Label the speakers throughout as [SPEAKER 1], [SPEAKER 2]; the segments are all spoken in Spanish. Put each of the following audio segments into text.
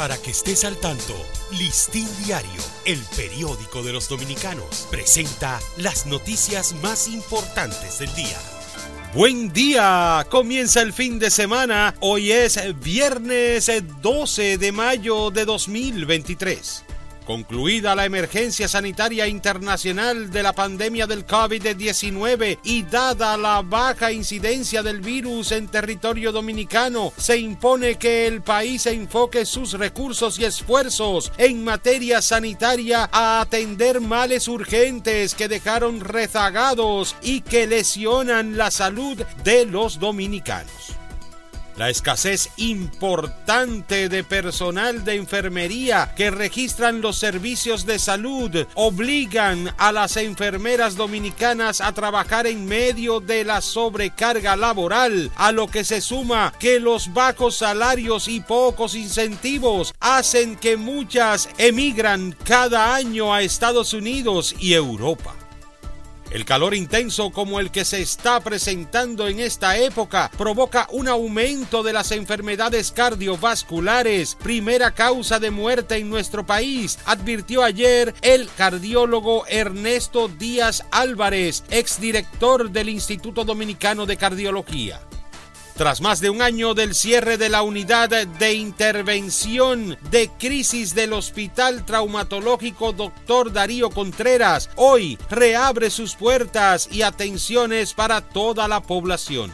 [SPEAKER 1] Para que estés al tanto, Listín Diario, el periódico de los dominicanos, presenta las noticias más importantes del día. Buen día, comienza el fin de semana, hoy es viernes 12 de mayo de 2023. Concluida la emergencia sanitaria internacional de la pandemia del COVID-19 y dada la baja incidencia del virus en territorio dominicano, se impone que el país enfoque sus recursos y esfuerzos en materia sanitaria a atender males urgentes que dejaron rezagados y que lesionan la salud de los dominicanos. La escasez importante de personal de enfermería que registran los servicios de salud obligan a las enfermeras dominicanas a trabajar en medio de la sobrecarga laboral, a lo que se suma que los bajos salarios y pocos incentivos hacen que muchas emigran cada año a Estados Unidos y Europa. El calor intenso como el que se está presentando en esta época provoca un aumento de las enfermedades cardiovasculares, primera causa de muerte en nuestro país, advirtió ayer el cardiólogo Ernesto Díaz Álvarez, exdirector del Instituto Dominicano de Cardiología. Tras más de un año del cierre de la unidad de intervención de crisis del Hospital Traumatológico Dr. Darío Contreras, hoy reabre sus puertas y atenciones para toda la población.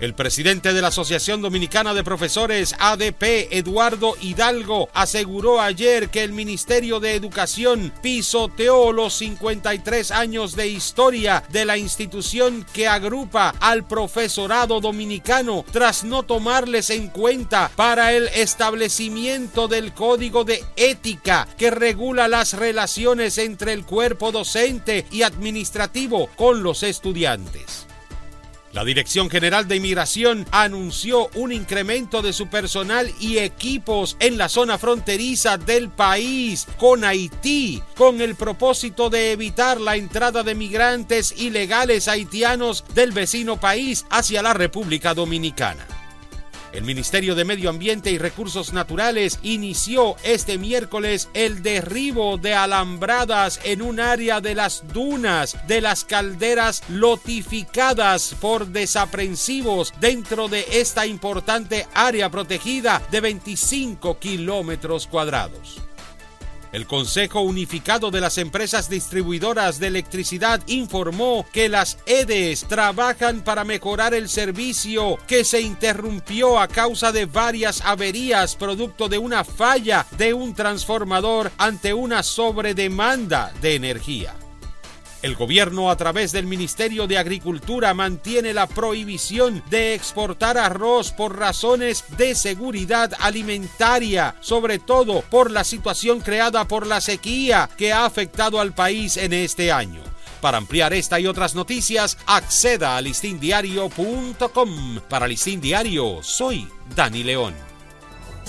[SPEAKER 1] El presidente de la Asociación Dominicana de Profesores ADP, Eduardo Hidalgo, aseguró ayer que el Ministerio de Educación pisoteó los 53 años de historia de la institución que agrupa al profesorado dominicano tras no tomarles en cuenta para el establecimiento del código de ética que regula las relaciones entre el cuerpo docente y administrativo con los estudiantes. La Dirección General de Inmigración anunció un incremento de su personal y equipos en la zona fronteriza del país con Haití, con el propósito de evitar la entrada de migrantes ilegales haitianos del vecino país hacia la República Dominicana. El Ministerio de Medio Ambiente y Recursos Naturales inició este miércoles el derribo de alambradas en un área de las dunas de las calderas lotificadas por desaprensivos dentro de esta importante área protegida de 25 kilómetros cuadrados. El Consejo Unificado de las Empresas Distribuidoras de Electricidad informó que las EDES trabajan para mejorar el servicio que se interrumpió a causa de varias averías producto de una falla de un transformador ante una sobredemanda de energía. El gobierno a través del Ministerio de Agricultura mantiene la prohibición de exportar arroz por razones de seguridad alimentaria, sobre todo por la situación creada por la sequía que ha afectado al país en este año. Para ampliar esta y otras noticias, acceda a listindiario.com. Para Listín Diario, soy Dani León.